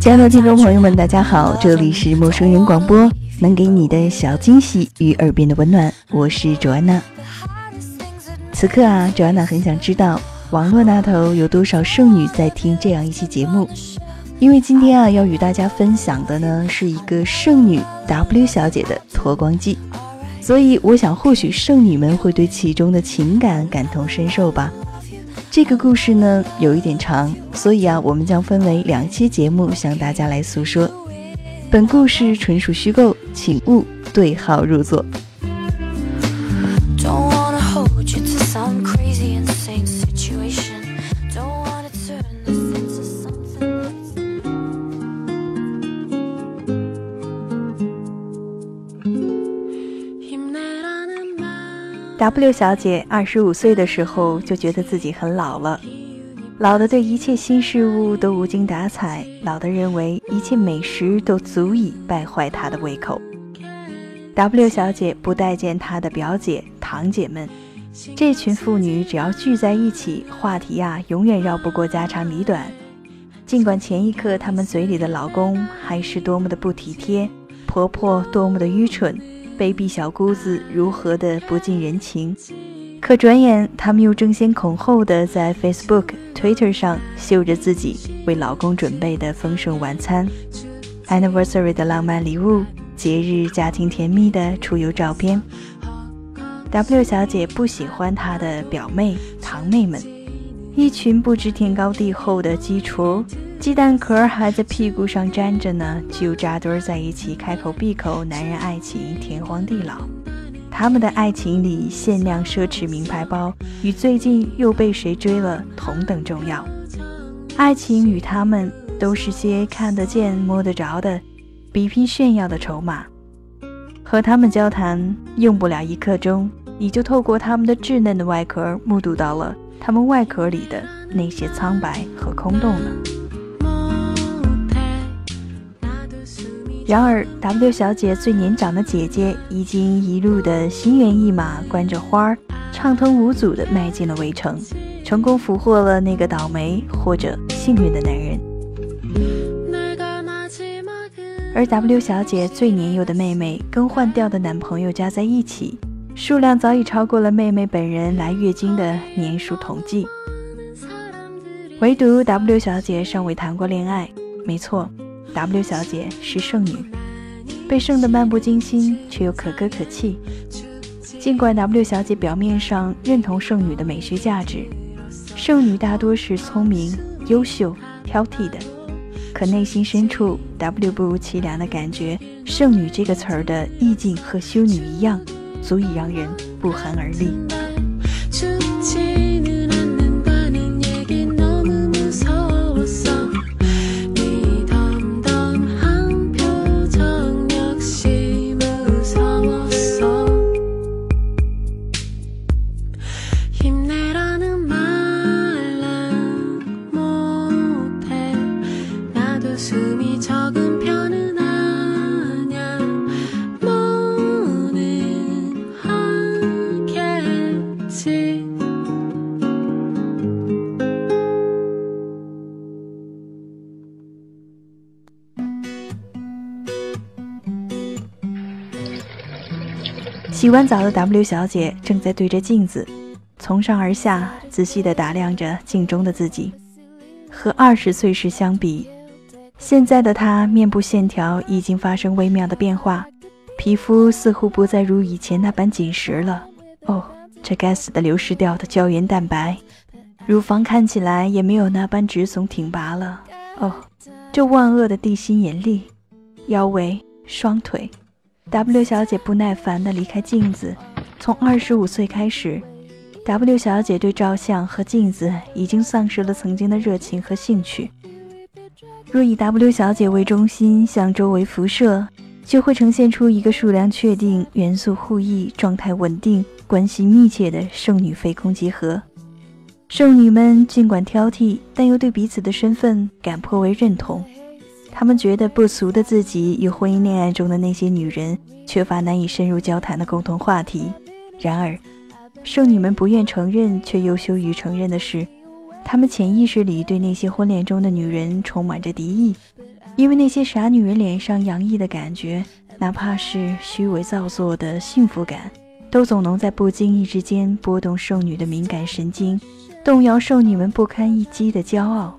亲爱的听众朋友们，大家好，这里是陌生人广播，能给你的小惊喜与耳边的温暖，我是卓安娜。此刻啊，卓安娜很想知道网络那头有多少剩女在听这样一期节目，因为今天啊要与大家分享的呢是一个剩女 W 小姐的脱光记，所以我想或许剩女们会对其中的情感感同身受吧。这个故事呢有一点长，所以啊我们将分为两期节目向大家来诉说。本故事纯属虚构，请勿对号入座。W 小姐二十五岁的时候就觉得自己很老了，老的对一切新事物都无精打采，老的认为一切美食都足以败坏她的胃口。W 小姐不待见她的表姐、堂姐们，这群妇女只要聚在一起，话题呀永远绕不过家长里短。尽管前一刻她们嘴里的老公还是多么的不体贴，婆婆多么的愚蠢。卑鄙小姑子如何的不近人情，可转眼他们又争先恐后的在 Facebook、Twitter 上秀着自己为老公准备的丰盛晚餐、Anniversary 的浪漫礼物、节日家庭甜蜜的出游照片。W 小姐不喜欢她的表妹、堂妹们，一群不知天高地厚的鸡雏。鸡蛋壳还在屁股上粘着呢，就扎堆在一起，开口闭口男人爱情，天荒地老。他们的爱情里，限量奢侈名牌包与最近又被谁追了同等重要。爱情与他们都是些看得见、摸得着的，比拼炫耀的筹码。和他们交谈，用不了一刻钟，你就透过他们的稚嫩的外壳，目睹到了他们外壳里的那些苍白和空洞了。然而，W 小姐最年长的姐姐已经一路的心猿意马，关着花儿，畅通无阻地迈进了围城，成功俘获了那个倒霉或者幸运的男人。而 W 小姐最年幼的妹妹更换掉的男朋友加在一起，数量早已超过了妹妹本人来月经的年数统计。唯独 W 小姐尚未谈过恋爱，没错。W 小姐是剩女，被剩得漫不经心，却又可歌可泣。尽管 W 小姐表面上认同剩女的美学价值，剩女大多是聪明、优秀、挑剔的，可内心深处，W 不如其凉的感觉，剩女这个词儿的意境和修女一样，足以让人不寒而栗。洗完澡的 W 小姐正在对着镜子，从上而下仔细地打量着镜中的自己。和二十岁时相比，现在的她面部线条已经发生微妙的变化，皮肤似乎不再如以前那般紧实了。哦，这该死的流失掉的胶原蛋白，乳房看起来也没有那般直耸挺拔了。哦，这万恶的地心引力，腰围、双腿。W 小姐不耐烦地离开镜子。从二十五岁开始，W 小姐对照相和镜子已经丧失了曾经的热情和兴趣。若以 W 小姐为中心向周围辐射，就会呈现出一个数量确定、元素互异、状态稳定、关系密切的剩女非空集合。剩女们尽管挑剔，但又对彼此的身份感颇为认同。他们觉得不俗的自己与婚姻恋爱中的那些女人缺乏难以深入交谈的共同话题。然而剩女们不愿承认却又羞于承认的是，她们潜意识里对那些婚恋中的女人充满着敌意，因为那些傻女人脸上洋溢的感觉，哪怕是虚伪造作的幸福感，都总能在不经意之间拨动剩女的敏感神经，动摇剩女们不堪一击的骄傲。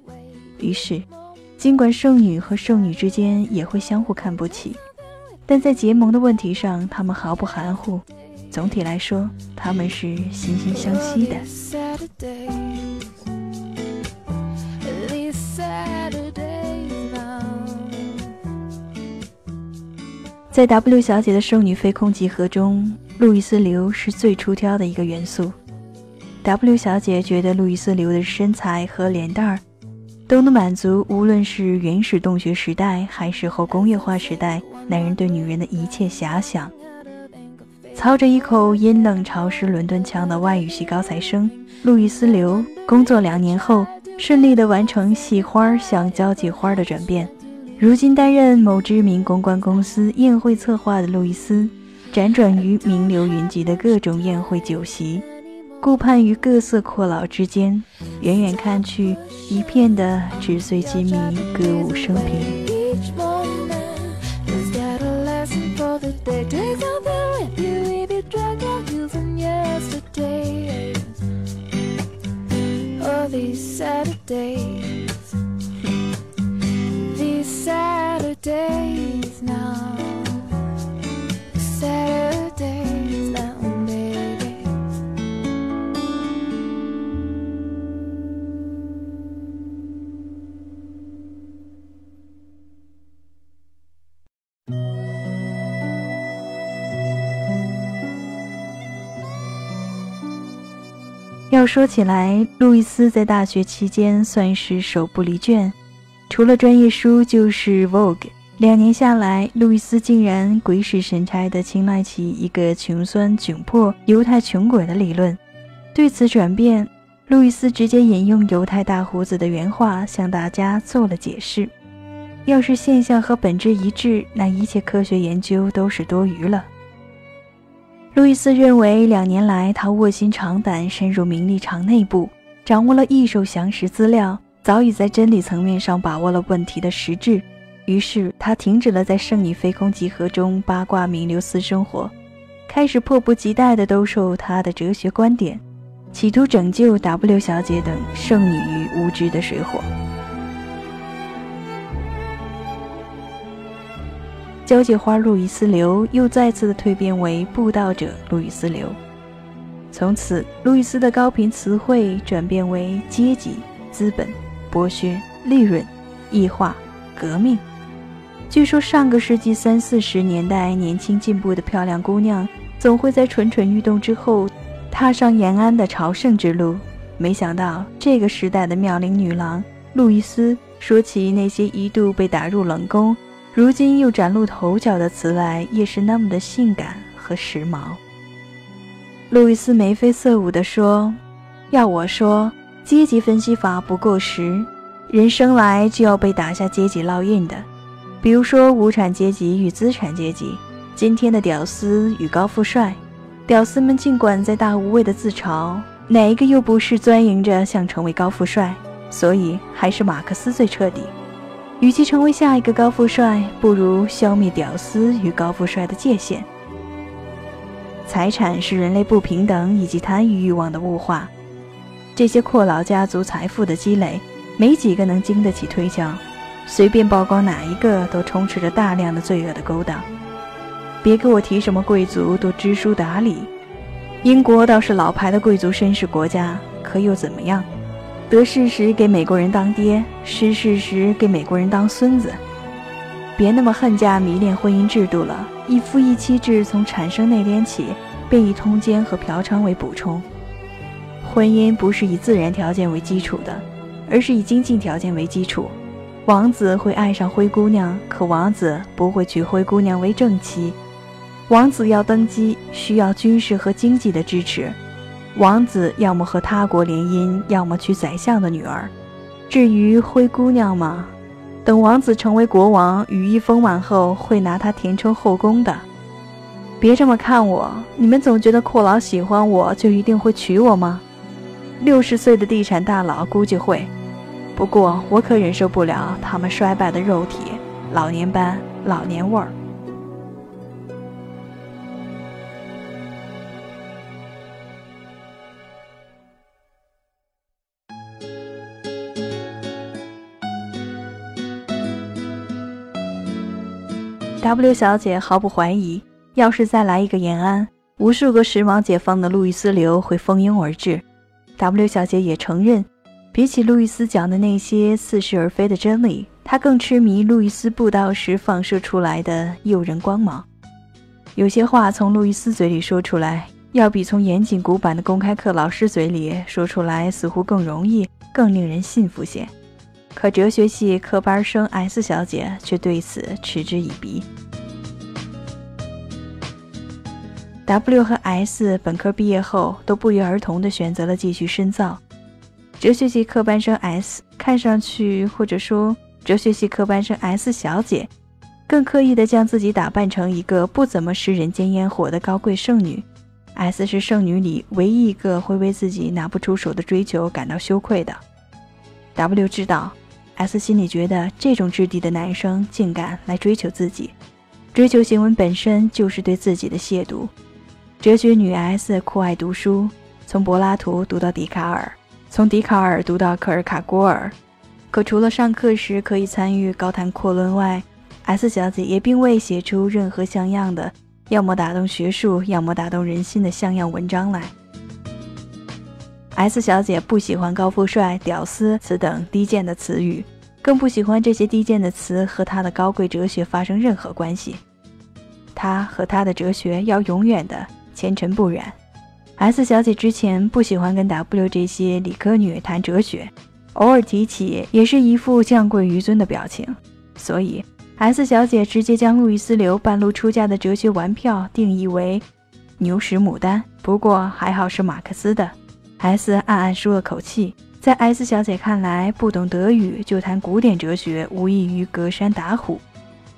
于是，尽管剩女和剩女之间也会相互看不起，但在结盟的问题上，他们毫不含糊。总体来说，他们是惺惺相惜的。在 W 小姐的剩女飞空集合中，路易斯刘是最出挑的一个元素。W 小姐觉得路易斯刘的身材和脸蛋儿都能满足无论是原始洞穴时代还是后工业化时代男人对女人的一切遐想。操着一口阴冷潮湿伦敦腔的外语系高材生路易斯刘，工作两年后，顺利地完成系花向交际花的转变。如今担任某知名公关公司宴会策划的路易斯，辗转于名流云集的各种宴会酒席，顾盼于各色阔佬之间，远远看去，一片的纸醉金迷，歌舞升平。说起来，路易斯在大学期间算是手不离卷，除了专业书就是《Vogue》。两年下来，路易斯竟然鬼使神差地青睐起一个穷酸窘迫犹太穷鬼的理论。对此转变，路易斯直接引用犹太大胡子的原话向大家做了解释：要是现象和本质一致，那一切科学研究都是多余了。路易斯认为，两年来他卧薪尝胆，深入名利场内部，掌握了一手详实资料，早已在真理层面上把握了问题的实质。于是，他停止了在圣女飞空集合中八卦名流私生活，开始迫不及待地兜售他的哲学观点，企图拯救 W 小姐等剩女于无知的水火。交际花路易斯流又再次的蜕变为布道者路易斯流，从此路易斯的高频词汇转变为阶级、资本、剥削、利润、异化、革命。据说上个世纪三四十年代，年轻进步的漂亮姑娘总会在蠢蠢欲动之后，踏上延安的朝圣之路。没想到这个时代的妙龄女郎路易斯，说起那些一度被打入冷宫。如今又崭露头角的词来，也是那么的性感和时髦。路易斯眉飞色舞地说：“要我说，阶级分析法不过时，人生来就要被打下阶级烙印的。比如说，无产阶级与资产阶级，今天的屌丝与高富帅。屌丝们尽管在大无畏的自嘲，哪一个又不是钻营着想成为高富帅？所以还是马克思最彻底。”与其成为下一个高富帅，不如消灭屌丝与高富帅的界限。财产是人类不平等以及贪欲欲望的物化。这些阔佬家族财富的积累，没几个能经得起推敲。随便曝光哪一个，都充斥着大量的罪恶的勾当。别给我提什么贵族都知书达理，英国倒是老牌的贵族绅士国家，可又怎么样？得势时给美国人当爹，失势时给美国人当孙子。别那么恨嫁迷恋婚姻制度了，一夫一妻制从产生那天起，便以通奸和嫖娼为补充。婚姻不是以自然条件为基础的，而是以经济条件为基础。王子会爱上灰姑娘，可王子不会娶灰姑娘为正妻。王子要登基，需要军事和经济的支持。王子要么和他国联姻，要么娶宰相的女儿。至于灰姑娘嘛，等王子成为国王，羽翼丰满后，会拿她填充后宫的。别这么看我，你们总觉得阔佬喜欢我就一定会娶我吗？六十岁的地产大佬估计会，不过我可忍受不了他们衰败的肉体、老年斑、老年味儿。W 小姐毫不怀疑，要是再来一个延安，无数个时髦解放的路易斯流会蜂拥而至。W 小姐也承认，比起路易斯讲的那些似是而非的真理，她更痴迷路易斯布道时放射出来的诱人光芒。有些话从路易斯嘴里说出来，要比从严谨古板的公开课老师嘴里说出来似乎更容易，更令人信服些。可哲学系科班生 S 小姐却对此嗤之以鼻。W 和 S 本科毕业后都不约而同地选择了继续深造。哲学系科班生 S 看上去，或者说哲学系科班生 S 小姐，更刻意地将自己打扮成一个不怎么食人间烟火的高贵剩女。S 是剩女里唯一一个会为自己拿不出手的追求感到羞愧的。W 知道。S 心里觉得这种质地的男生竟敢来追求自己，追求行为本身就是对自己的亵渎。哲学女 S 酷爱读书，从柏拉图读到笛卡尔，从笛卡尔读到克尔卡郭尔。可除了上课时可以参与高谈阔论外，S 小姐也并未写出任何像样的，要么打动学术，要么打动人心的像样文章来。S 小姐不喜欢高富帅、屌丝此等低贱的词语，更不喜欢这些低贱的词和她的高贵哲学发生任何关系。她和她的哲学要永远的前尘不染。S 小姐之前不喜欢跟 W 这些理科女谈哲学，偶尔提起也是一副降贵于尊的表情。所以 S 小姐直接将路易斯流半路出家的哲学玩票定义为牛屎牡丹，不过还好是马克思的。S 暗暗舒了口气，在 S 小姐看来，不懂德语就谈古典哲学，无异于隔山打虎。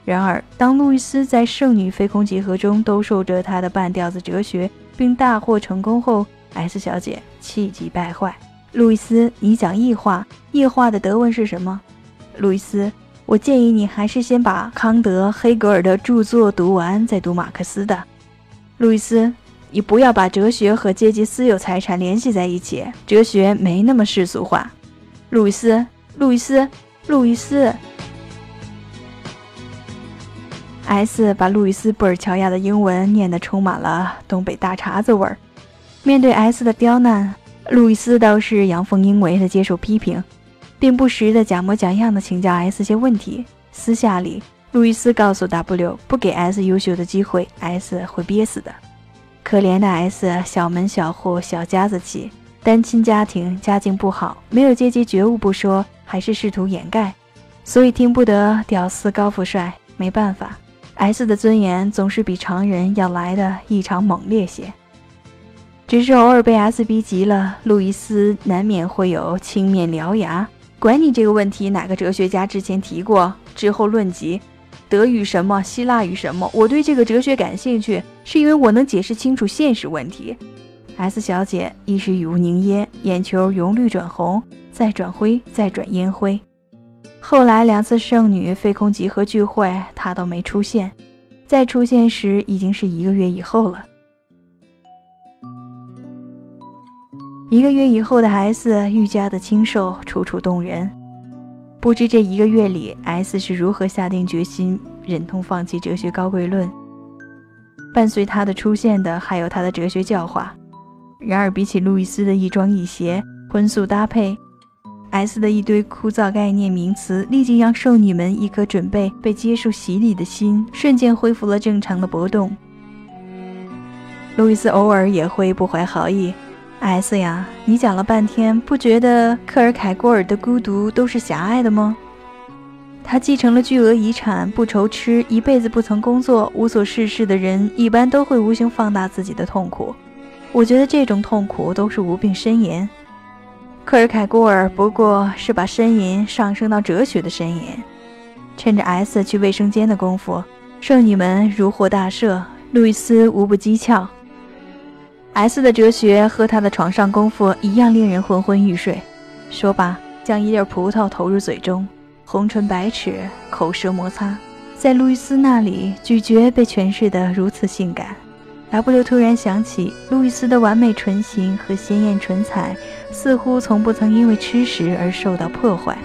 然而，当路易斯在圣女飞空集合中兜售着他的半吊子哲学，并大获成功后，S 小姐气急败坏。路易斯，你讲异化，异化的德文是什么？路易斯，我建议你还是先把康德、黑格尔的著作读完，再读马克思的。路易斯。你不要把哲学和阶级私有财产联系在一起，哲学没那么世俗化。路易斯，路易斯，路易斯。S 把路易斯布尔乔亚的英文念得充满了东北大碴子味儿。面对 S 的刁难，路易斯倒是阳奉阴违的接受批评，并不时的假模假样的请教 S 些问题。私下里，路易斯告诉 W，不给 S 优秀的机会，S 会憋死的。可怜的 S，小门小户，小家子气，单亲家庭，家境不好，没有阶级觉悟不说，还是试图掩盖，所以听不得屌丝高富帅。没办法，S 的尊严总是比常人要来的异常猛烈些。只是偶尔被 S 逼急了，路易斯难免会有青面獠牙。管你这个问题哪个哲学家之前提过，之后论及。德语什么，希腊语什么？我对这个哲学感兴趣，是因为我能解释清楚现实问题。S 小姐一时语无凝噎，眼球由绿转红，再转灰，再转烟灰。后来两次圣女飞空集合聚会，她都没出现。再出现时，已经是一个月以后了。一个月以后的 S 愈加的清瘦，楚楚动人。不知这一个月里，S 是如何下定决心忍痛放弃哲学高贵论。伴随他的出现的，还有他的哲学教化。然而，比起路易斯的一庄一谐、荤素搭配，S 的一堆枯燥概念名词，立即让少女们一颗准备被接受洗礼的心瞬间恢复了正常的搏动。路易斯偶尔也会不怀好意。S 呀，你讲了半天，不觉得克尔凯郭尔的孤独都是狭隘的吗？他继承了巨额遗产，不愁吃，一辈子不曾工作，无所事事的人，一般都会无形放大自己的痛苦。我觉得这种痛苦都是无病呻吟。克尔凯郭尔不过是把呻吟上升到哲学的呻吟。趁着 S 去卫生间的功夫，剩女们如获大赦，路易斯无不讥诮。S 的哲学和他的床上功夫一样令人昏昏欲睡。说罢，将一粒葡萄投入嘴中，红唇白齿，口舌摩擦，在路易斯那里，咀嚼被诠释得如此性感。W 突然想起，路易斯的完美唇形和鲜艳唇彩，似乎从不曾因为吃食而受到破坏。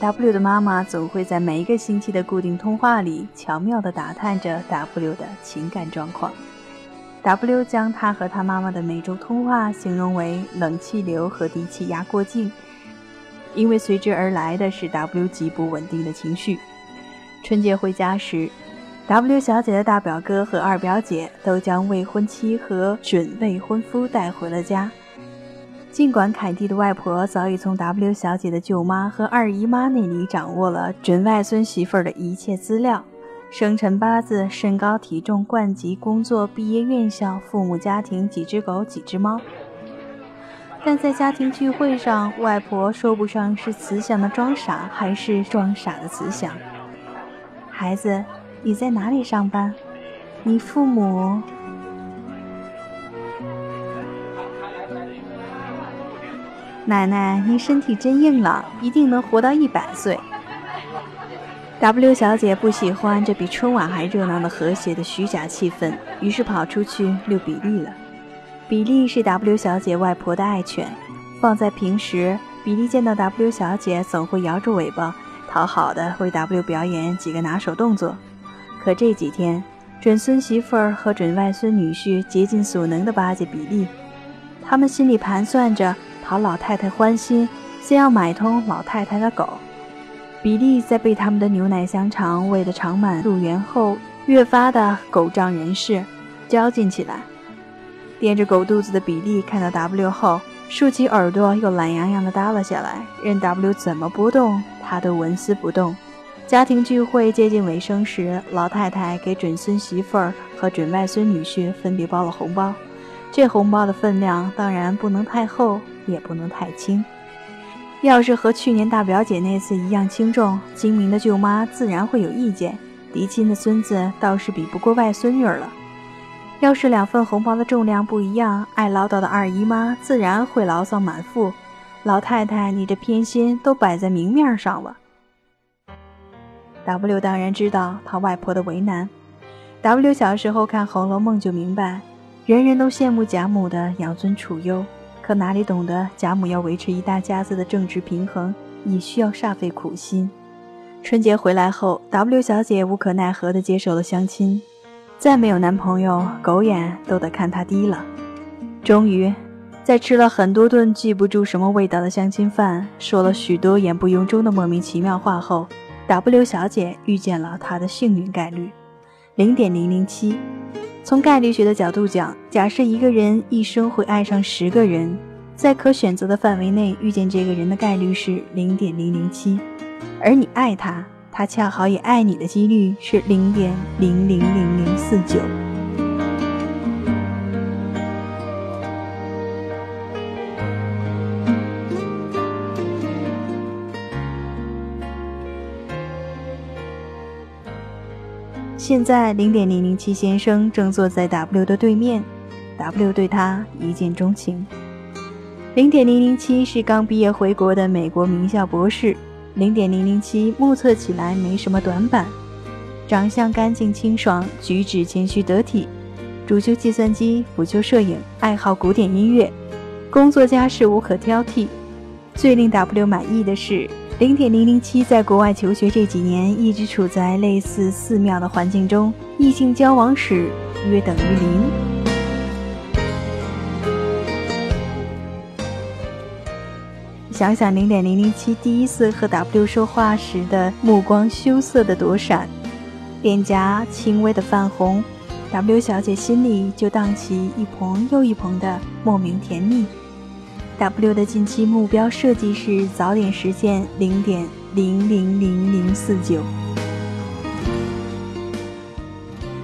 W 的妈妈总会在每一个星期的固定通话里，巧妙地打探着 W 的情感状况。W 将他和他妈妈的每周通话形容为冷气流和低气压过境，因为随之而来的是 W 极不稳定的情绪。春节回家时，W 小姐的大表哥和二表姐都将未婚妻和准未婚夫带回了家。尽管凯蒂的外婆早已从 W 小姐的舅妈和二姨妈那里掌握了准外孙媳妇儿的一切资料，生辰八字、身高体重、冠级、工作、毕业院校、父母家庭、几只狗、几只猫，但在家庭聚会上，外婆说不上是慈祥的装傻，还是装傻的慈祥。孩子，你在哪里上班？你父母？奶奶，您身体真硬朗，一定能活到一百岁。W 小姐不喜欢这比春晚还热闹的和谐的虚假气氛，于是跑出去遛比利了。比利是 W 小姐外婆的爱犬，放在平时，比利见到 W 小姐总会摇着尾巴，讨好的为 W 表演几个拿手动作。可这几天，准孙媳妇儿和准外孙女婿竭尽所能地巴结比利，他们心里盘算着。讨老太太欢心，先要买通老太太的狗。比利在被他们的牛奶香肠喂得长满肚圆后，越发的狗仗人势，交劲起来。垫着狗肚子的比利看到 W 后，竖起耳朵又懒洋洋地耷拉下来，任 W 怎么拨动，他都纹丝不动。家庭聚会接近尾声时，老太太给准孙媳妇儿和准外孙女婿分别包了红包。这红包的分量当然不能太厚，也不能太轻。要是和去年大表姐那次一样轻重，精明的舅妈自然会有意见；嫡亲的孙子倒是比不过外孙女了。要是两份红包的重量不一样，爱唠叨的二姨妈自然会牢骚满腹。老太太，你这偏心都摆在明面上了。W 当然知道他外婆的为难。W 小时候看《红楼梦》就明白。人人都羡慕贾母的养尊处优，可哪里懂得贾母要维持一大家子的政治平衡，也需要煞费苦心。春节回来后，W 小姐无可奈何地接受了相亲，再没有男朋友，狗眼都得看她低了。终于，在吃了很多顿记不住什么味道的相亲饭，说了许多言不由衷的莫名其妙话后，W 小姐遇见了她的幸运概率，零点零零七。从概率学的角度讲，假设一个人一生会爱上十个人，在可选择的范围内遇见这个人的概率是零点零零七，而你爱他，他恰好也爱你的几率是零点零零零零四九。现在，零点零零七先生正坐在 W 的对面，W 对他一见钟情。零点零零七是刚毕业回国的美国名校博士。零点零零七目测起来没什么短板，长相干净清爽，举止谦虚得体，主修计算机，辅修摄影，爱好古典音乐，工作家事无可挑剔。最令 W 满意的是。零点零零七在国外求学这几年，一直处在类似寺庙的环境中，异性交往史约等于零。想想零点零零七第一次和 W 说话时的目光羞涩的躲闪，脸颊轻微的泛红，W 小姐心里就荡起一捧又一捧的莫名甜蜜。W 的近期目标设计是早点实现零点零零零零四九。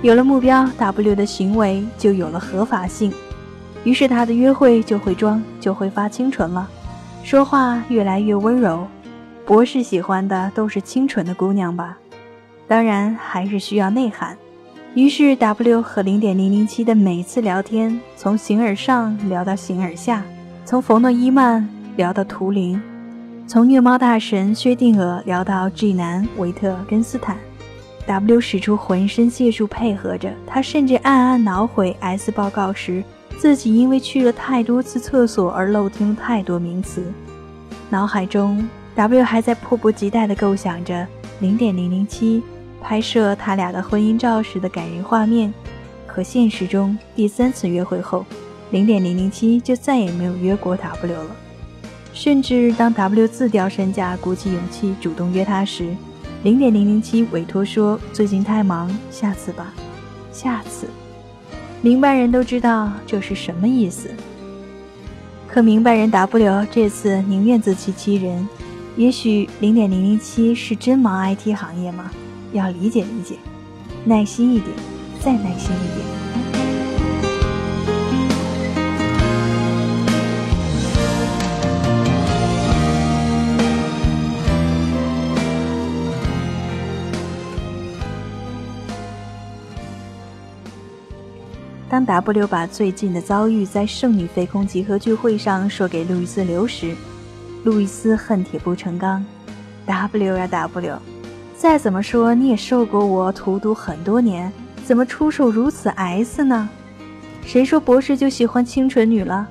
有了目标，W 的行为就有了合法性。于是他的约会就会装，就会发清纯了，说话越来越温柔。博士喜欢的都是清纯的姑娘吧？当然还是需要内涵。于是 W 和零点零零七的每次聊天，从形而上聊到形而下，从冯诺依曼聊到图灵，从虐猫大神薛定谔聊到 G 男维特根斯坦。W 使出浑身解数配合着，他甚至暗暗恼悔 S 报告时自己因为去了太多次厕所而漏听了太多名词。脑海中，W 还在迫不及待地构想着零点零零七拍摄他俩的婚姻照时的感人画面。可现实中，第三次约会后，零点零零七就再也没有约过 W 了。甚至当 W 自掉身价，鼓起勇气主动约他时，零点零零七委托说：“最近太忙，下次吧，下次。”明白人都知道这是什么意思。可明白人 W 这次宁愿自欺欺人。也许零点零零七是真忙 IT 行业吗？要理解理解，耐心一点，再耐心一点。当 W 把最近的遭遇在圣女飞空集合聚会上说给路易斯刘时，路易斯恨铁不成钢。W 呀 W，再怎么说你也受过我荼毒很多年，怎么出手如此 S 呢？谁说博士就喜欢清纯女了？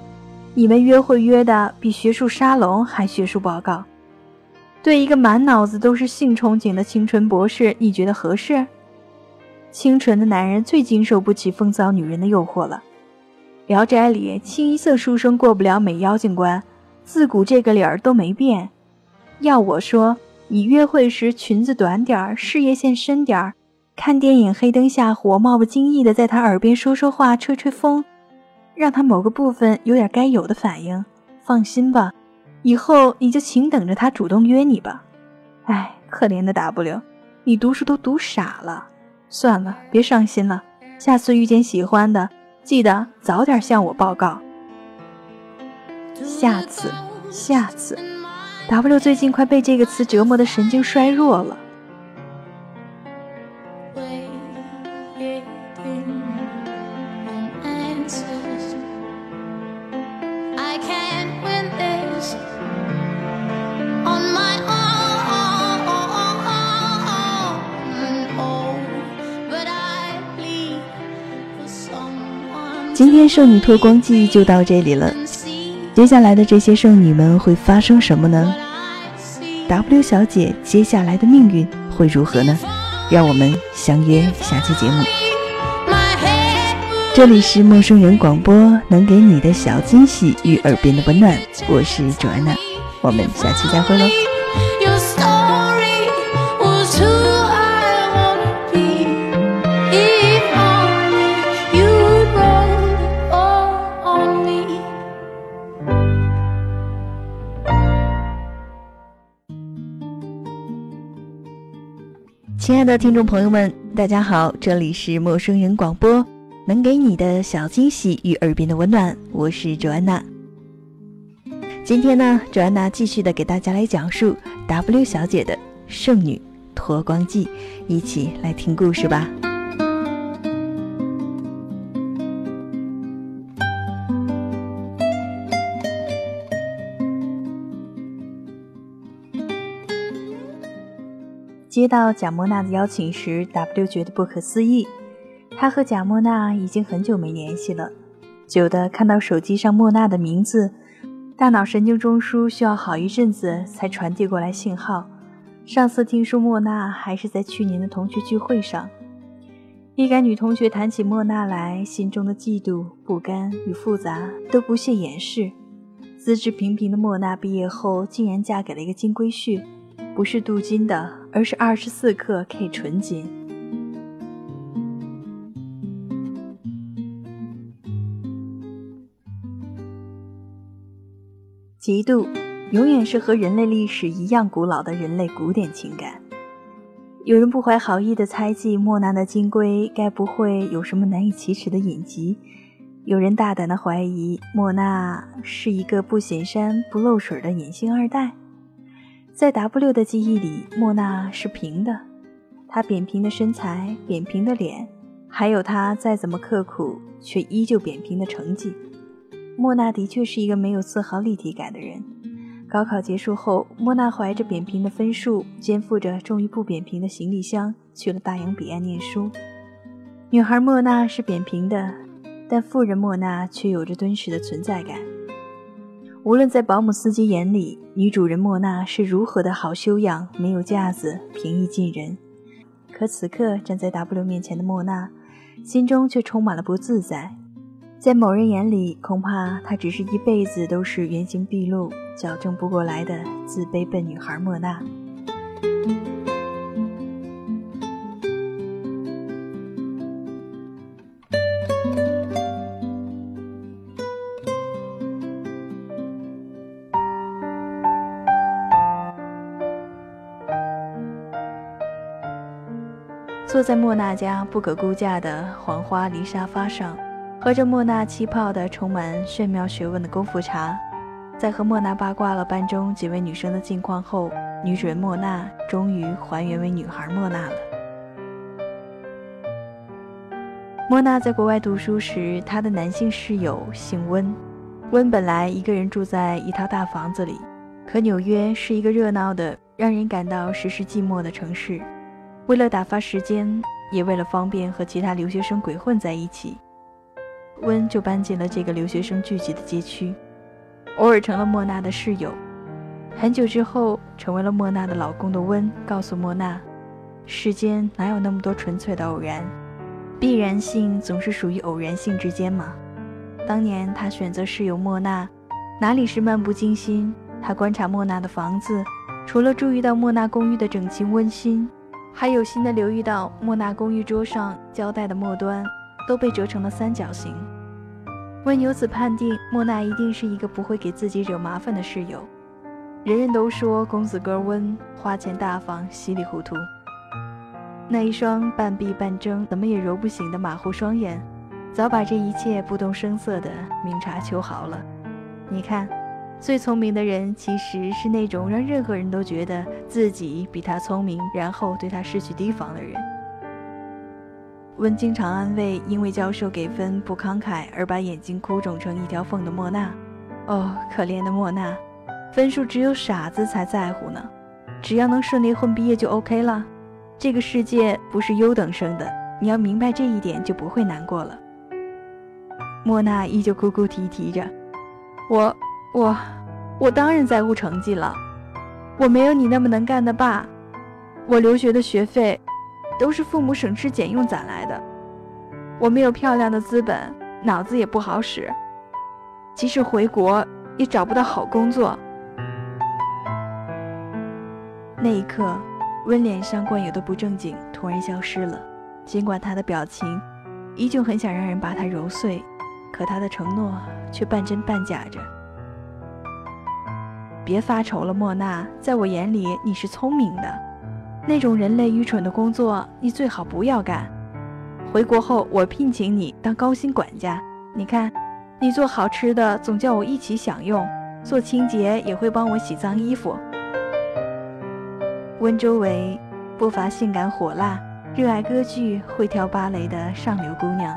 你们约会约的比学术沙龙还学术报告。对一个满脑子都是性憧憬的清纯博士，你觉得合适？清纯的男人最经受不起风骚女人的诱惑了。聊斋里清一色书生过不了美妖精关，自古这个理儿都没变。要我说，你约会时裙子短点儿，事业线深点儿，看电影黑灯瞎火，冒不经意的在他耳边说说话，吹吹风，让他某个部分有点该有的反应。放心吧，以后你就请等着他主动约你吧。哎，可怜的 W，你读书都读傻了。算了，别伤心了。下次遇见喜欢的，记得早点向我报告。下次，下次，W 最近快被这个词折磨的神经衰弱了。今天圣女脱光记就到这里了，接下来的这些圣女们会发生什么呢？W 小姐接下来的命运会如何呢？让我们相约下期节目。这里是陌生人广播，能给你的小惊喜与耳边的温暖，我是卓安娜，我们下期再会喽。亲爱的听众朋友们，大家好，这里是陌生人广播，能给你的小惊喜与耳边的温暖，我是卓安娜。今天呢，卓安娜继续的给大家来讲述 W 小姐的圣女脱光记，一起来听故事吧。接到贾莫娜的邀请时，W 觉得不可思议。他和贾莫娜已经很久没联系了，久的看到手机上莫娜的名字，大脑神经中枢需要好一阵子才传递过来信号。上次听说莫娜还是在去年的同学聚会上。一干女同学谈起莫娜来，心中的嫉妒、不甘与复杂都不屑掩饰。资质平平的莫娜毕业后，竟然嫁给了一个金龟婿。不是镀金的，而是二十四克 K 纯金。嫉妒永远是和人类历史一样古老的人类古典情感。有人不怀好意的猜忌莫娜的金龟，该不会有什么难以启齿的隐疾？有人大胆的怀疑莫娜是一个不显山不露水的隐性二代。在 W 的记忆里，莫娜是平的，她扁平的身材、扁平的脸，还有她再怎么刻苦却依旧扁平的成绩。莫娜的确是一个没有丝毫立体感的人。高考结束后，莫娜怀着扁平的分数，肩负着重于不扁平的行李箱，去了大洋彼岸念书。女孩莫娜是扁平的。但富人莫娜却有着敦实的存在感。无论在保姆司机眼里，女主人莫娜是如何的好修养、没有架子、平易近人，可此刻站在 W 面前的莫娜，心中却充满了不自在。在某人眼里，恐怕她只是一辈子都是原形毕露、矫正不过来的自卑笨女孩莫娜。坐在莫娜家不可估价的黄花梨沙发上，喝着莫娜气泡的充满玄妙学问的功夫茶，在和莫娜八卦了班中几位女生的近况后，女主人莫娜终于还原为女孩莫娜了。莫娜在国外读书时，她的男性室友姓温。温本来一个人住在一套大房子里，可纽约是一个热闹的、让人感到时时寂寞的城市。为了打发时间，也为了方便和其他留学生鬼混在一起，温就搬进了这个留学生聚集的街区，偶尔成了莫娜的室友。很久之后，成为了莫娜的老公的温告诉莫娜：“世间哪有那么多纯粹的偶然？必然性总是属于偶然性之间嘛。”当年他选择室友莫娜，哪里是漫不经心？他观察莫娜的房子，除了注意到莫娜公寓的整齐温馨。还有心的留意到，莫娜公寓桌上胶带的末端都被折成了三角形。温由此判定，莫娜一定是一个不会给自己惹麻烦的室友。人人都说公子哥温花钱大方、稀里糊涂。那一双半闭半睁、怎么也揉不醒的马虎双眼，早把这一切不动声色地明察秋毫了。你看。最聪明的人其实是那种让任何人都觉得自己比他聪明，然后对他失去提防的人。温经常安慰因为教授给分不慷慨而把眼睛哭肿成一条缝的莫娜。哦，可怜的莫娜，分数只有傻子才在乎呢。只要能顺利混毕业就 OK 了。这个世界不是优等生的，你要明白这一点就不会难过了。莫娜依旧哭哭啼啼着，我。我，我当然在乎成绩了。我没有你那么能干的爸，我留学的学费都是父母省吃俭用攒来的。我没有漂亮的资本，脑子也不好使，即使回国也找不到好工作。那一刻，温脸上惯有的不正经突然消失了，尽管他的表情依旧很想让人把他揉碎，可他的承诺却半真半假着。别发愁了，莫娜，在我眼里你是聪明的。那种人类愚蠢的工作，你最好不要干。回国后，我聘请你当高薪管家。你看，你做好吃的总叫我一起享用，做清洁也会帮我洗脏衣服。温周围不乏性感火辣、热爱歌剧、会跳芭蕾的上流姑娘，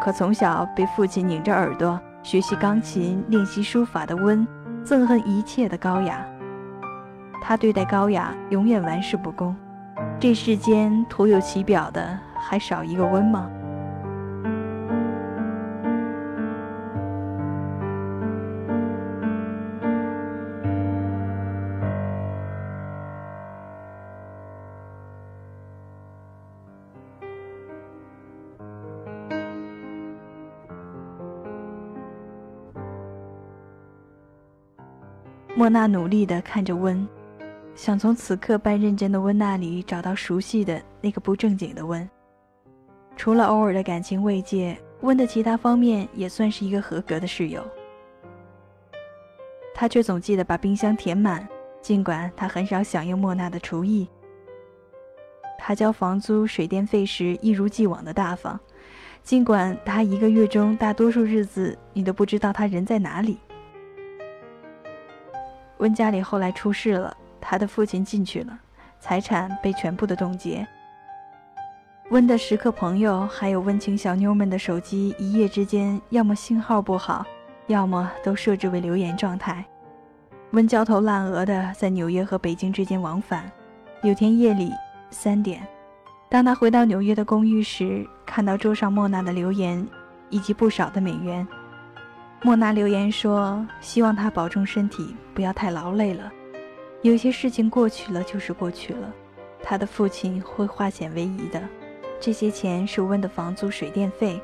可从小被父亲拧着耳朵学习钢琴、练习书法的温。憎恨一切的高雅，他对待高雅永远玩世不恭。这世间徒有其表的，还少一个温吗？莫娜努力地看着温，想从此刻半认真的温那里找到熟悉的那个不正经的温。除了偶尔的感情慰藉，温的其他方面也算是一个合格的室友。他却总记得把冰箱填满，尽管他很少响应莫娜的厨艺。他交房租、水电费时一如既往的大方，尽管他一个月中大多数日子你都不知道他人在哪里。温家里后来出事了，他的父亲进去了，财产被全部的冻结。温的食客朋友还有温情小妞们的手机，一夜之间要么信号不好，要么都设置为留言状态。温焦头烂额的在纽约和北京之间往返。有天夜里三点，当他回到纽约的公寓时，看到桌上莫娜的留言，以及不少的美元。莫娜留言说：“希望他保重身体，不要太劳累了。有些事情过去了就是过去了，他的父亲会化险为夷的。这些钱是温的房租、水电费，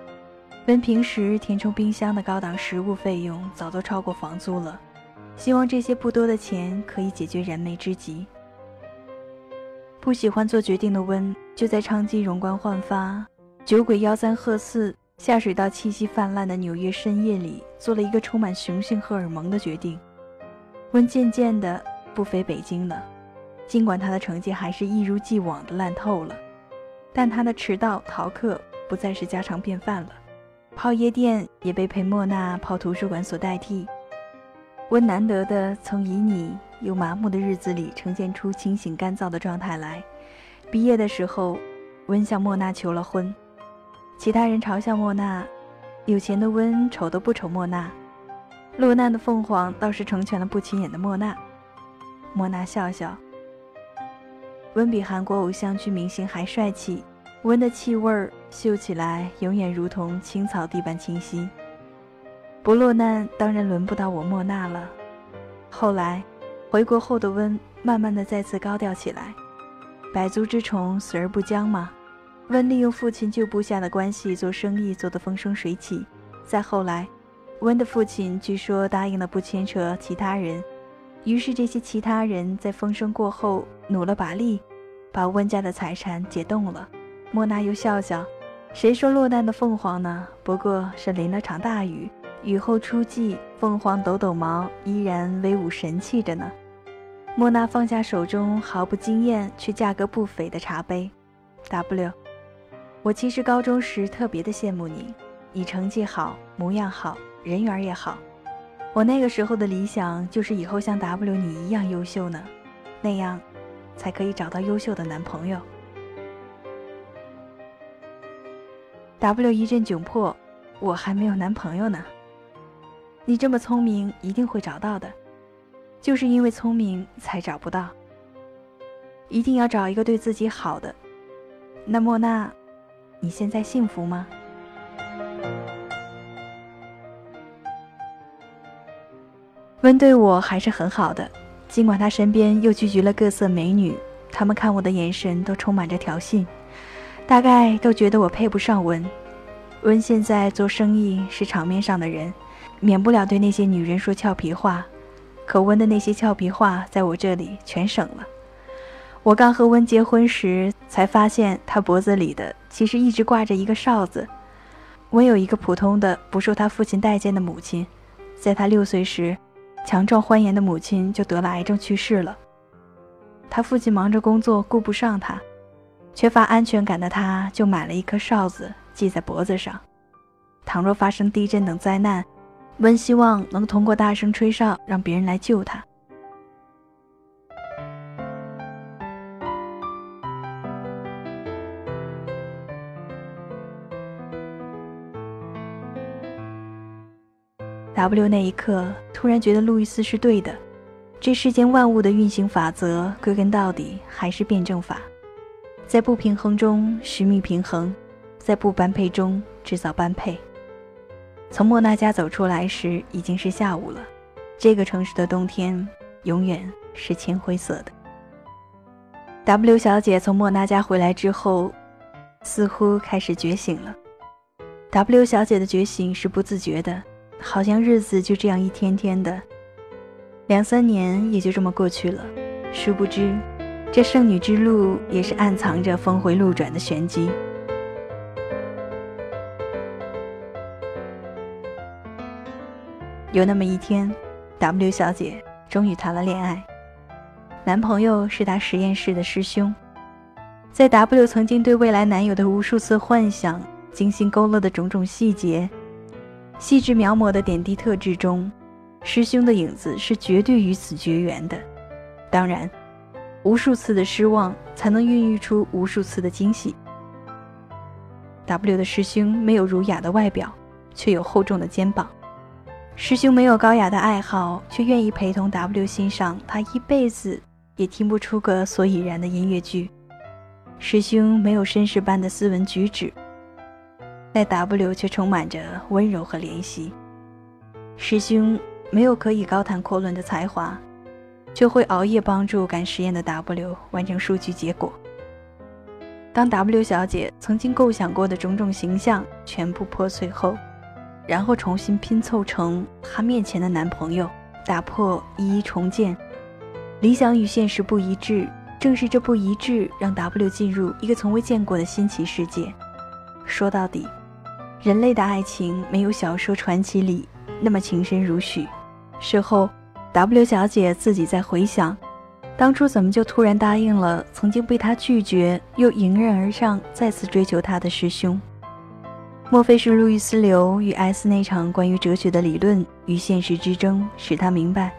温平时填充冰箱的高档食物费用早都超过房租了。希望这些不多的钱可以解决燃眉之急。”不喜欢做决定的温，就在昌吉容光焕发、酒鬼吆三喝四、下水道气息泛滥的纽约深夜里，做了一个充满雄性荷尔蒙的决定。温渐渐的不飞北京了，尽管他的成绩还是一如既往的烂透了，但他的迟到逃课不再是家常便饭了。泡夜店也被陪莫娜泡图书馆所代替。温难得的从旖旎又麻木的日子里呈现出清醒干燥的状态来。毕业的时候，温向莫娜求了婚。其他人嘲笑莫娜，有钱的温丑都不丑莫娜。落难的凤凰倒是成全了不起眼的莫娜。莫娜笑笑。温比韩国偶像剧明星还帅气。温的气味儿嗅起来永远如同青草地般清晰。不落难，当然轮不到我莫娜了。后来，回国后的温慢慢的再次高调起来。百足之虫，死而不僵嘛。温利用父亲旧部下的关系做生意，做得风生水起。再后来，温的父亲据说答应了不牵扯其他人，于是这些其他人在风声过后努了把力，把温家的财产解冻了。莫娜又笑笑：“谁说落难的凤凰呢？不过是淋了场大雨。”雨后初霁，凤凰抖抖毛，依然威武神气着呢。莫娜放下手中毫不惊艳却价格不菲的茶杯。W，我其实高中时特别的羡慕你，你成绩好，模样好，人缘也好。我那个时候的理想就是以后像 W 你一样优秀呢，那样才可以找到优秀的男朋友。W 一阵窘迫，我还没有男朋友呢。你这么聪明，一定会找到的。就是因为聪明，才找不到。一定要找一个对自己好的。那莫娜，你现在幸福吗？温对我还是很好的，尽管他身边又聚集了各色美女，他们看我的眼神都充满着挑衅，大概都觉得我配不上温。温现在做生意是场面上的人。免不了对那些女人说俏皮话，可温的那些俏皮话在我这里全省了。我刚和温结婚时，才发现他脖子里的其实一直挂着一个哨子。温有一个普通的、不受他父亲待见的母亲，在他六岁时，强壮欢颜的母亲就得了癌症去世了。他父亲忙着工作，顾不上他，缺乏安全感的他就买了一颗哨子系在脖子上，倘若发生地震等灾难。温希望能通过大声吹哨，让别人来救他。W 那一刻突然觉得路易斯是对的，这世间万物的运行法则，归根到底还是辩证法，在不平衡中寻觅平衡，在不般配中制造般配。从莫娜家走出来时，已经是下午了。这个城市的冬天永远是青灰色的。W 小姐从莫娜家回来之后，似乎开始觉醒了。W 小姐的觉醒是不自觉的，好像日子就这样一天天的，两三年也就这么过去了。殊不知，这圣女之路也是暗藏着峰回路转的玄机。有那么一天，W 小姐终于谈了恋爱，男朋友是她实验室的师兄。在 W 曾经对未来男友的无数次幻想，精心勾勒的种种细节，细致描摹的点滴特质中，师兄的影子是绝对与此绝缘的。当然，无数次的失望才能孕育出无数次的惊喜。W 的师兄没有儒雅的外表，却有厚重的肩膀。师兄没有高雅的爱好，却愿意陪同 W 欣赏他一辈子也听不出个所以然的音乐剧。师兄没有绅士般的斯文举止，在 W 却充满着温柔和怜惜。师兄没有可以高谈阔论的才华，却会熬夜帮助赶实验的 W 完成数据结果。当 W 小姐曾经构想过的种种形象全部破碎后，然后重新拼凑成她面前的男朋友，打破一一重建，理想与现实不一致，正是这不一致让 W 进入一个从未见过的新奇世界。说到底，人类的爱情没有小说传奇里那么情深如许。事后，W 小姐自己在回想。当初怎么就突然答应了曾经被她拒绝又迎刃而上再次追求她的师兄？莫非是路易斯流与艾斯那场关于哲学的理论与现实之争，使他明白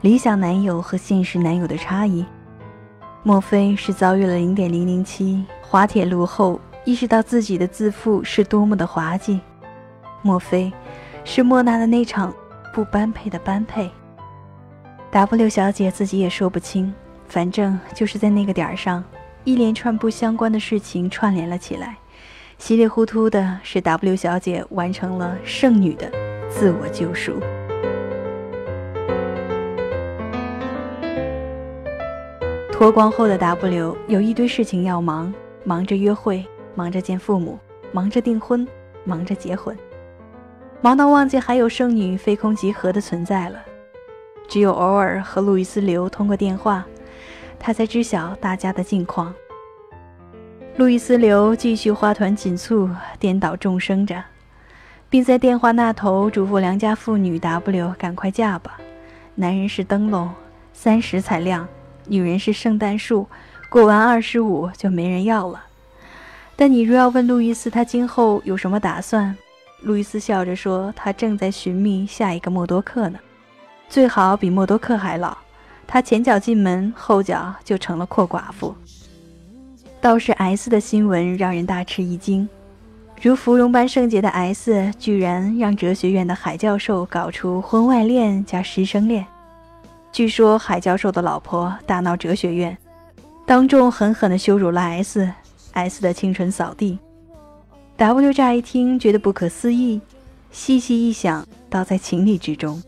理想男友和现实男友的差异？莫非是遭遇了零点零零七滑铁卢后，意识到自己的自负是多么的滑稽？莫非是莫娜的那场不般配的般配？W 小姐自己也说不清，反正就是在那个点儿上，一连串不相关的事情串联了起来，稀里糊涂的是 W 小姐完成了剩女的自我救赎。脱光后的 W 有一堆事情要忙，忙着约会，忙着见父母，忙着订婚，忙着结婚，忙到忘记还有剩女非空即合的存在了。只有偶尔和路易斯流通过电话，他才知晓大家的近况。路易斯流继续花团锦簇，颠倒众生着，并在电话那头嘱咐良家妇女 W 赶快嫁吧。男人是灯笼，三十才亮；女人是圣诞树，过完二十五就没人要了。但你若要问路易斯他今后有什么打算，路易斯笑着说：“他正在寻觅下一个默多克呢。”最好比默多克还老，他前脚进门，后脚就成了阔寡妇。倒是 S 的新闻让人大吃一惊，如芙蓉般圣洁的 S，居然让哲学院的海教授搞出婚外恋加师生恋。据说海教授的老婆大闹哲学院，当众狠狠地羞辱了 S S，S 的清纯扫地。W 乍一听觉得不可思议，细细一想，倒在情理之中。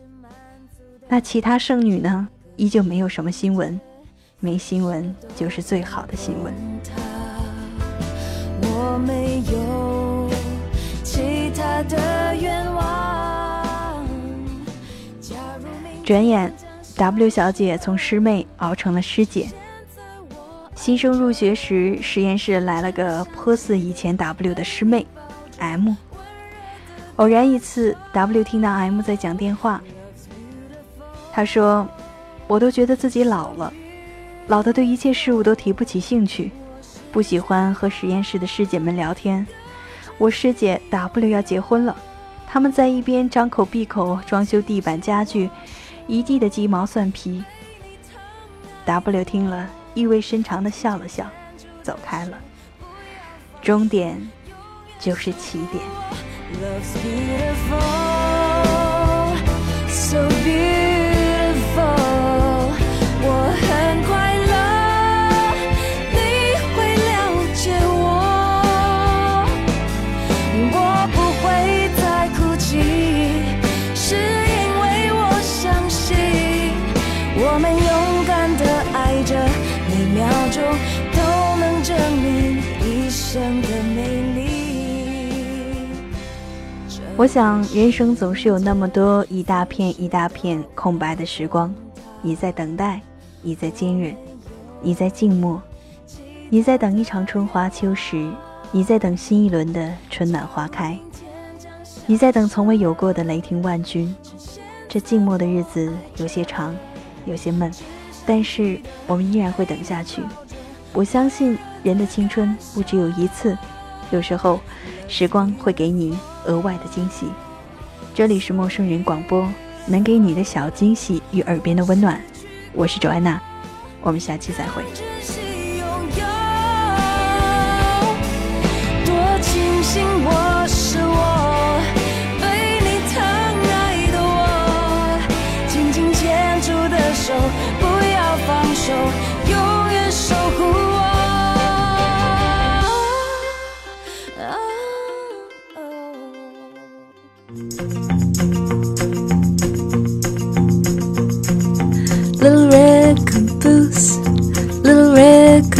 那其他剩女呢？依旧没有什么新闻，没新闻就是最好的新闻。我没有转眼，W 小姐从师妹熬成了师姐。新生入学时，实验室来了个颇似以前 W 的师妹 M。偶然一次，W 听到 M 在讲电话。他说：“我都觉得自己老了，老的对一切事物都提不起兴趣，不喜欢和实验室的师姐们聊天。我师姐 W 要结婚了，他们在一边张口闭口装修地板家具，一地的鸡毛蒜皮。”W 听了，意味深长的笑了笑，走开了。终点就是起点。我生的美丽。我想，人生总是有那么多一大片一大片空白的时光，你在等待，你在坚韧，你在静默，你在等一场春华秋实，你在等新一轮的春暖花开，你在等从未有过的雷霆万钧。这静默的日子有些长，有些闷，但是我们依然会等下去。我相信，人的青春不只有一次，有时候。时光会给你额外的惊喜。这里是陌生人广播，能给你的小惊喜与耳边的温暖。我是周安娜，我们下期再会。